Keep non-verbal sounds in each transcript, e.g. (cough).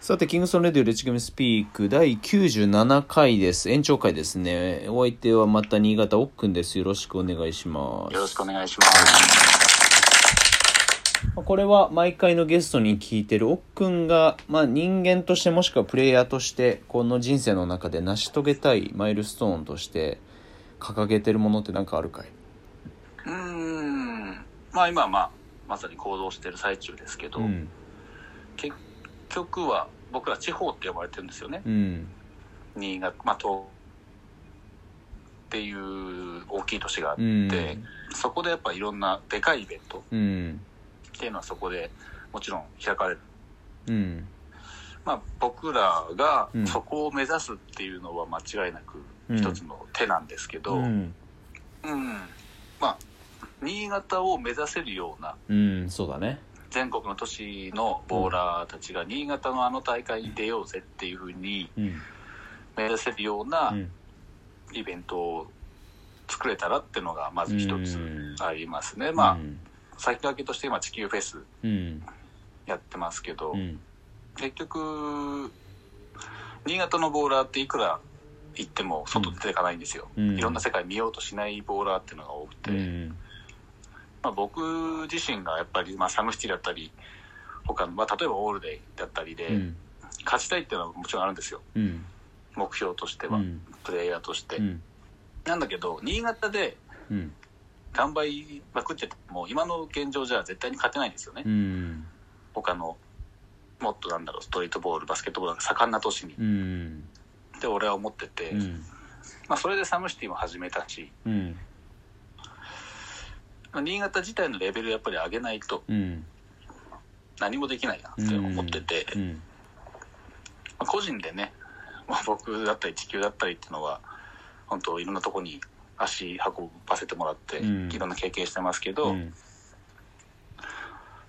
さて、キングソンレディオレッチゲームスピーク第97回です。延長回ですね。お相手はまた新潟奥くんです。よろしくお願いします。よろしくお願いします。これは毎回のゲストに聞いてる奥くんが、まあ、人間としてもしくはプレイヤーとしてこの人生の中で成し遂げたいマイルストーンとして掲げてるものって何かあるかい？うーん。まあ今はまあ、まさに行動してる最中ですけど、うん結局は僕ら地方って呼ばれてるんですよね。うん。新潟、まあ東っていう大きい都市があって、うん。そこでやっぱいろんなでかいイベントうん。っていうのはそこでもちろん開かれる。うん。まあ僕らがうん。そこを目指すっていうのは間違いなくうん。一つの手なんですけど、うん。うん。まあ、新潟を目指せるようなうんそうだね全国の都市のボーラーたちが新潟のあの大会に出ようぜっていうふうにうん目指せるよううなんイベントを作れたらっていうのがまず一つうん。ありますね。まうん。あ先駆けとして今地球フェスうん。やってますけど、うん。結局新潟のボーラーっていくら行っても外出ていかないんですよ。うん。いろんな世界見ようとしないボーラーっていうのが多くて、うんまあ、僕自身がやっぱり、まあ、サムシティだったり他の、まあ、例えばオールデイだったりで、うん。勝ちたいっていうのはもちろんあるんですよ。うん。目標としては、うん。プレイヤーとして、うん。なんだけど新潟でうん。頑張りまくってても今の現状じゃ絶対に勝てないんですよね、うん。他のもっとなんだろうストリートボールバスケットボールが盛んな都市に。うん。って俺は思ってて、うん。まあ、それでサムシティも始めたし新潟自体のレベルやっぱり上げないとうん。何もできないなって思ってて、個人でね、まあ、僕だったり地球だったりっていうのは本当いろんなとこに足運ばせてもらって、うん。いろんな経験してますけど、うん。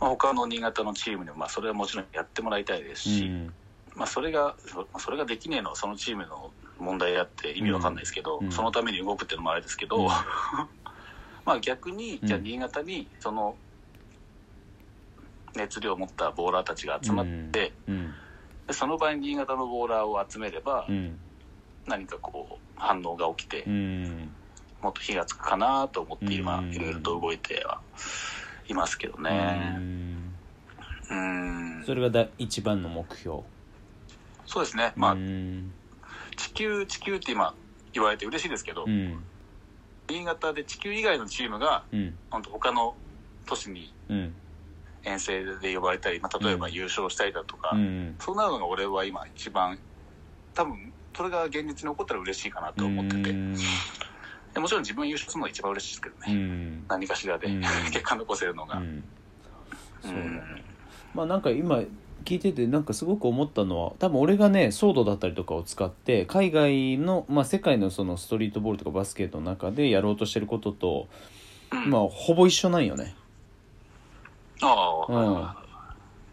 まあ、他の新潟のチームにもまあそれはもちろんやってもらいたいですし、うん。まあ、それがそそれができねえのはそのチームの問題であって意味わかんないですけど、うん。そのために動くっていうのもあれですけど、うん (laughs) まあ逆にじゃあ新潟にその熱量を持ったボーラーたちが集まって、うん。でその場に新潟のボーラーを集めれば、うん。何かこう反応が起きて、うん。もっと火がつくかなと思って今うん。いろいろと動いてはいますけどうねん。うん。それがだ一番の目標。そうですね。まあうん。地球地球って今言われて嬉しいですけど、うん新潟で地球以外のチームがうん。本当他の都市にうん。遠征で呼ばれたり、まあ、例えばうん。優勝したりだとか、うんそうなるのが俺は今一番多分それが現実に起こったら嬉しいかなと思ってて、うん。でもちろん自分優勝するのが一番嬉しいですけどうね、ん。何かしらで、うん。(laughs) 結果残せるのが、うん。そうだうん。ねまあなんか今聞いててなんかすごく思ったのは多分俺がねソードだったりとかを使って海外の、まあ、世界のそのストリートボールとかバスケットの中でやろうとしてることと、うん。まあほぼ一緒なんよね。ああ、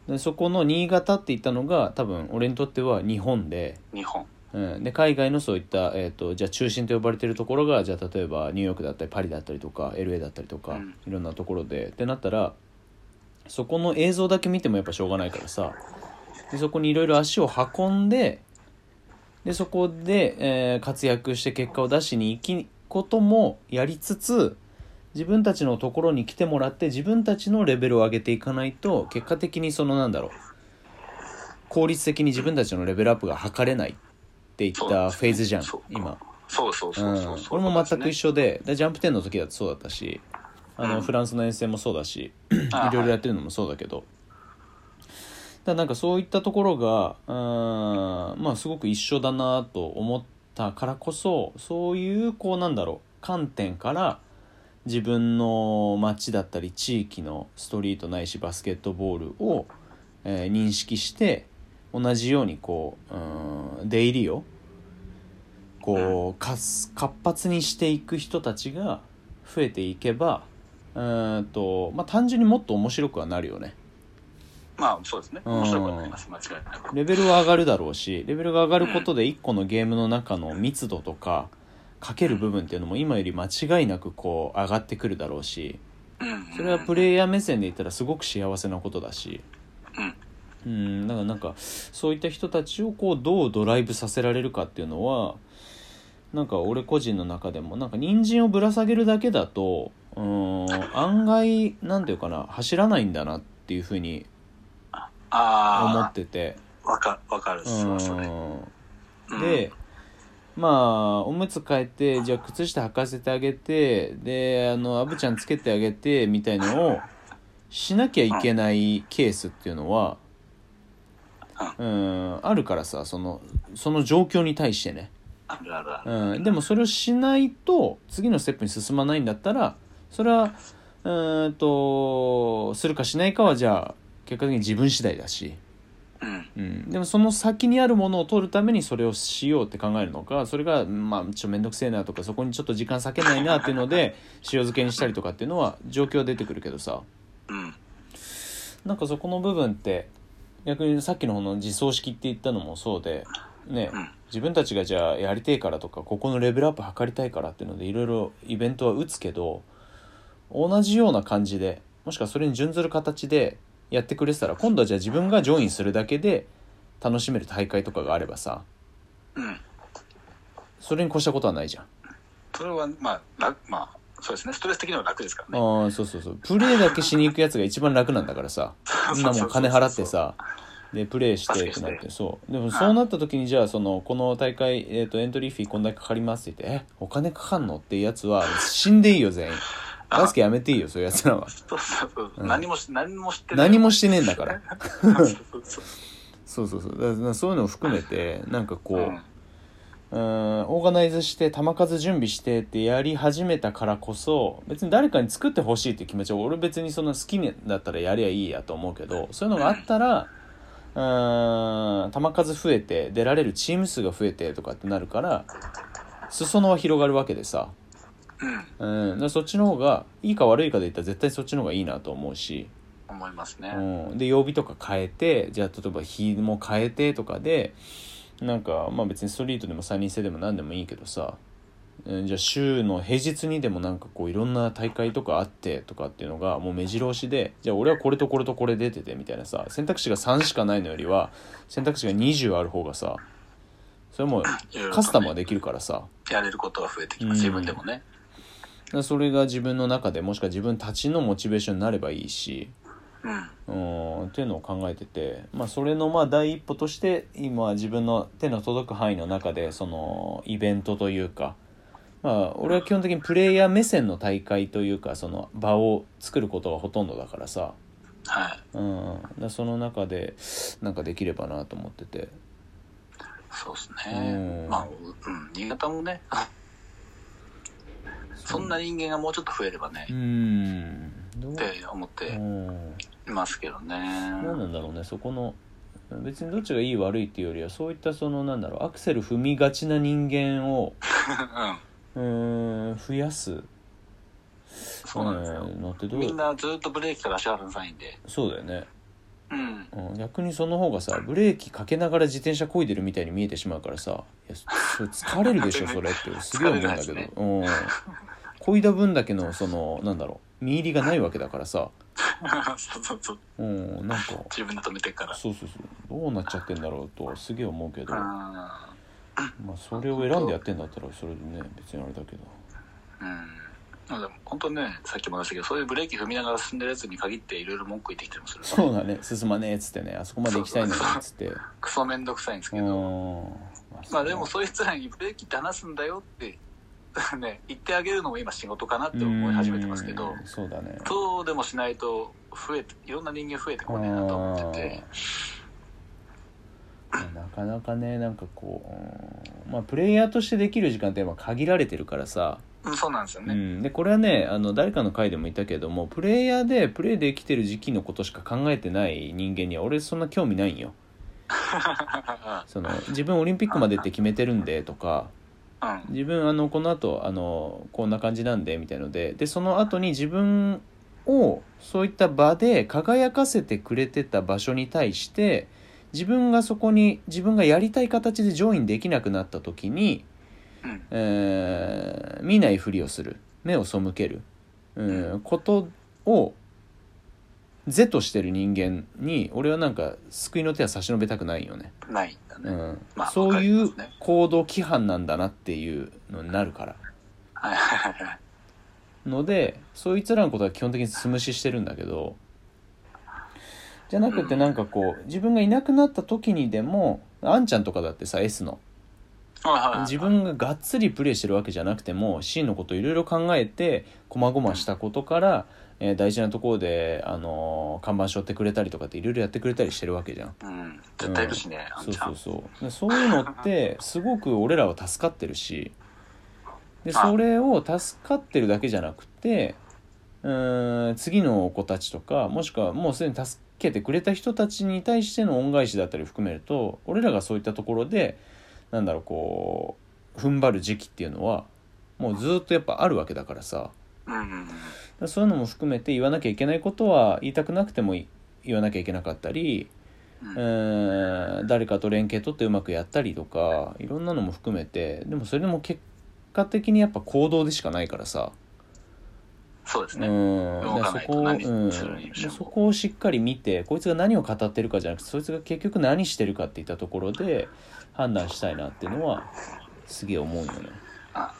うん。でそこの新潟って言ったのが多分俺にとっては日本で,、日本。うん、で海外のそういった、えー、とじゃあ中心と呼ばれてるところがじゃあ例えばニューヨークだったりパリだったりとか LA だったりとか、うん。いろんなところで。ってなったらそこの映像だけ見てもやっぱしょうがないからさ。でそこにいろいろ足を運んででそこで、えー活躍して結果を出しに行くこともやりつつ自分たちのところに来てもらって自分たちのレベルを上げていかないと結果的にそのなんだろう効率的に自分たちのレベルアップが図れないっていったフェーズじゃんそう今。そうそうそうそううん。そう、俺も全く一緒緒ででジャンプ10の時だってそうだったしあの、うん。フランスの遠征もそうだしいあろいろやってるのもそうだけど、だなんかそういったところがうーんまあすごく一緒だなと思ったからこそそういうこうなんだろう観点から自分の街だったり地域のストリートないしバスケットボールを、えー認識して同じようにこううーん出入りをこう活発にしていく人たちが増えていけばんと、まあ、単純にもっと面白くはなるよね。まあそうですね。面白くはなります間違いなく。レベルは上がるだろうしレベルが上がることで1個のゲームの中の密度とかかける部分っていうのも今より間違いなくこう上がってくるだろうしうん。それはプレイヤー目線で言ったらすごく幸せなことだし。うん。うん。だからなんかそういった人たちをこうどうドライブさせられるかっていうのはなんか俺個人の中でもなんか人参をぶら下げるだけだとうん。案外なんていうかな走らないんだなっていうふうに思あってて。あ、わか、わかるそれ。で、まあおむつ替えてじゃあ靴下履かせてあげてであのアブちゃんつけてあげてみたいのをしなきゃいけないケースっていうのはうんあるからさそのその状況に対してね、あるあるある。うん、でもそれをしないと次のステップに進まないんだったらそれはうーんとするかしないかはじゃあ結果的に自分次第だし。うん。うん、でもその先にあるものを取るためにそれをしようって考えるのかそれがまあちょっと面倒くせえなとかそこにちょっと時間割けないなっていうので (laughs) 塩漬けにしたりとかっていうのは状況は出てくるけどさうん。なんかそこの部分って逆にさっきの方の自走式って言ったのもそうでねうん自分たちがじゃあやりてえからとかここのレベルアップ図りたいからっていうのでいろいろイベントは打つけど同じような感じでもしくはそれに準ずる形でやってくれてたら今度はじゃあ自分がジョインするだけで楽しめる大会とかがあればさうん。それに越したことはないじゃん。それは、まあ、楽、まあ、そうですね。ストレス的には楽ですからね。ああそうそうそう。プレーだけしに行くやつが一番楽なんだからさ。(laughs) みんなもう金払ってさ。でプレーしてってなって。そう。でもそうなった時にじゃあそのこの大会、えー、とエントリーフィーこんだけかかりますって言ってえお金かかんのってやつは死んでいいよ全員バスケやめていいよそういうやつらは (laughs) そうそうそう。うん何もし、何も知ってない。何もしてねえんだから (laughs) そうそうそう。そうそうそうだからそういうのを含めてなんかこう、うんうんオーガナイズして球数準備してってやり始めたからこそ別に誰かに作ってほしいっていう気持ちは俺別にそんな好きだったらやりゃいいやと思うけどそういうのがあったらうん球数増えて出られるチーム数が増えてとかってなるから裾野は広がるわけでさ、うん。そっちの方がいいか悪いかで言ったら絶対そっちの方がいいなと思うし、思いますね。うん、で曜日とか変えてじゃあ例えば日も変えてとかでなんかまあ別にストリートでも3人制でも何でもいいけどさ、うんじゃあ週の平日にでもなんかこういろんな大会とかあってとかっていうのがもう目白押しでじゃあ俺はこれとこれとこれ出ててみたいなさ選択肢が3しかないのよりは選択肢が20ある方がさそれもカスタムはできるからさやれることが増えてきます。自分でもね。それが自分の中でもしくは自分たちのモチベーションになればいいしうん。うんっていうのを考えてて、まあ、それのまあ第一歩として今自分の手の届く範囲の中でそのイベントというか、まあ、俺は基本的にプレイヤー目線の大会というかその場を作ることがほとんどだからさ、はい。うん、だその中でなんかできればなと思っててそうですねう。んまあ、うん。新潟もね、そんな人間がもうちょっと増えればねう、んって思っうてますけどね。何なんだろうねそこの別にどっちがいい悪いっていうよりはそういったそのなんだろうアクセル踏みがちな人間を (laughs) うん。うーん増やすそうなんですよ。うんのってどうみんなずっとブレーキから足払わないんで。そうだよね、うん。うん、逆にその方がさブレーキかけながら自転車漕いでるみたいに見えてしまうからさいやそれ疲れるでしょ (laughs) それってすげえ思うんだけど、疲れないですうん漕いだ分だけのそのなんだろう見入りがないわけだからさ、(laughs) そうそうそう。うん、なんか。自分で止めてから。そうそうそう。どうなっちゃってんだろうとすげえ思うけど、うん。(laughs) まあそれを選んでやってんだったらそれでね別にあれだけど。うん。まあでも本当ね、さっきも言いましたけど、そういうブレーキ踏みながら進んでるやつに限っていろいろ文句言ってきたりもするそうだね。進まねえっつってね。あそこまで行きたいのにっつって。クソめんどくさいんですけうど、ん。まあでもそういう人らにブレーキって話すんだよって、(laughs) ね、言ってあげるのも今仕事かなって思い始めてますけどうん、そうだねそうでもしないと増えて、いろんな人間増えてこねえなと思ってて、なかなかねなんかこう、うんまあプレイヤーとしてできる時間ってやっぱ限られてるからさ、うん、そうなんですよね。うん、でこれはねあの誰かの回でも言ったけどもプレイヤーでプレイできてる時期のことしか考えてない人間には俺そんな興味ないんよ (laughs) その自分オリンピックまでって決めてるんでとかうん。自分あのこの後あのこんな感じなんでみたいのででその後に自分をそういった場で輝かせてくれてた場所に対して自分がそこに自分がやりたい形でジョインできなくなった時に、うん。えー見ないふりをする。目を背ける、うん、ことを是としてる人間に俺はなんか救いの手は差し伸べたくないよね、ないんだね。うん。まあそういう行動規範なんだなっていうのになるから。はいはいはいはい。のでそいつらのことは基本的に素無視してるんだけどじゃなくてなんかこう自分がいなくなった時にでもあんちゃんとかだってさ S の。はいはいはい自分ががっつりプレイしてるわけじゃなくても C のこといろいろ考えてこまごましたことから、えー大事なところで、あのー看板背負ってくれたりとかっていろいろやってくれたりしてるわけじゃん。うん。絶対いるしね、あん。そうそうんそうでそういうのって (laughs) すごく俺らは助かってるしであそれを助かってるだけじゃなくてうーん次の子たちとかもしくはもうすでに助けてくれた人たちに対しての恩返しだったり含めると俺らがそういったところでなんだろうこう踏ん張る時期っていうのはもうずっとやっぱあるわけだからさそういうのも含めて言わなきゃいけないことは言いたくなくてもい言わなきゃいけなかったりうん。うーん。誰かと連携取ってうまくやったりとかいろんなのも含めて。でもそれでも結果的にやっぱ行動でしかないからさ、うそうですね。ん。動かだからそこを、うん、そこをしっかり見てこいつが何を語ってるかじゃなくてそいつが結局何してるかっていったところで判断したいなっていうのはすげえ思うよ。ね。あ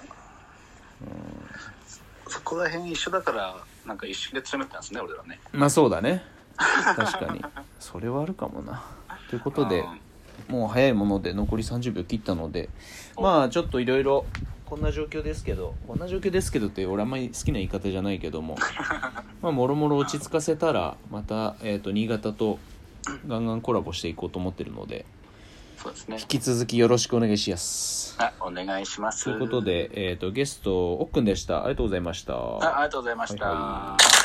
そこら辺一緒だから、なんか一瞬で詰めてたんですね、俺らね。まあそうだね確かにそれはあるかもな。ということでうんもう早いもので残り30秒切ったのでおまあちょっといろいろこんな状況ですけどこんな状況ですけどって俺あんまり好きな言い方じゃないけども (laughs) まあもろもろ落ち着かせたらまた、えー、と新潟とガンガンコラボしていこうと思ってるのでそうですね引。き続きよろしくお願いします。あ、お願いします。ということで、えー、とゲストおっくんでしたありがとうございました。あありがとうございました。はいは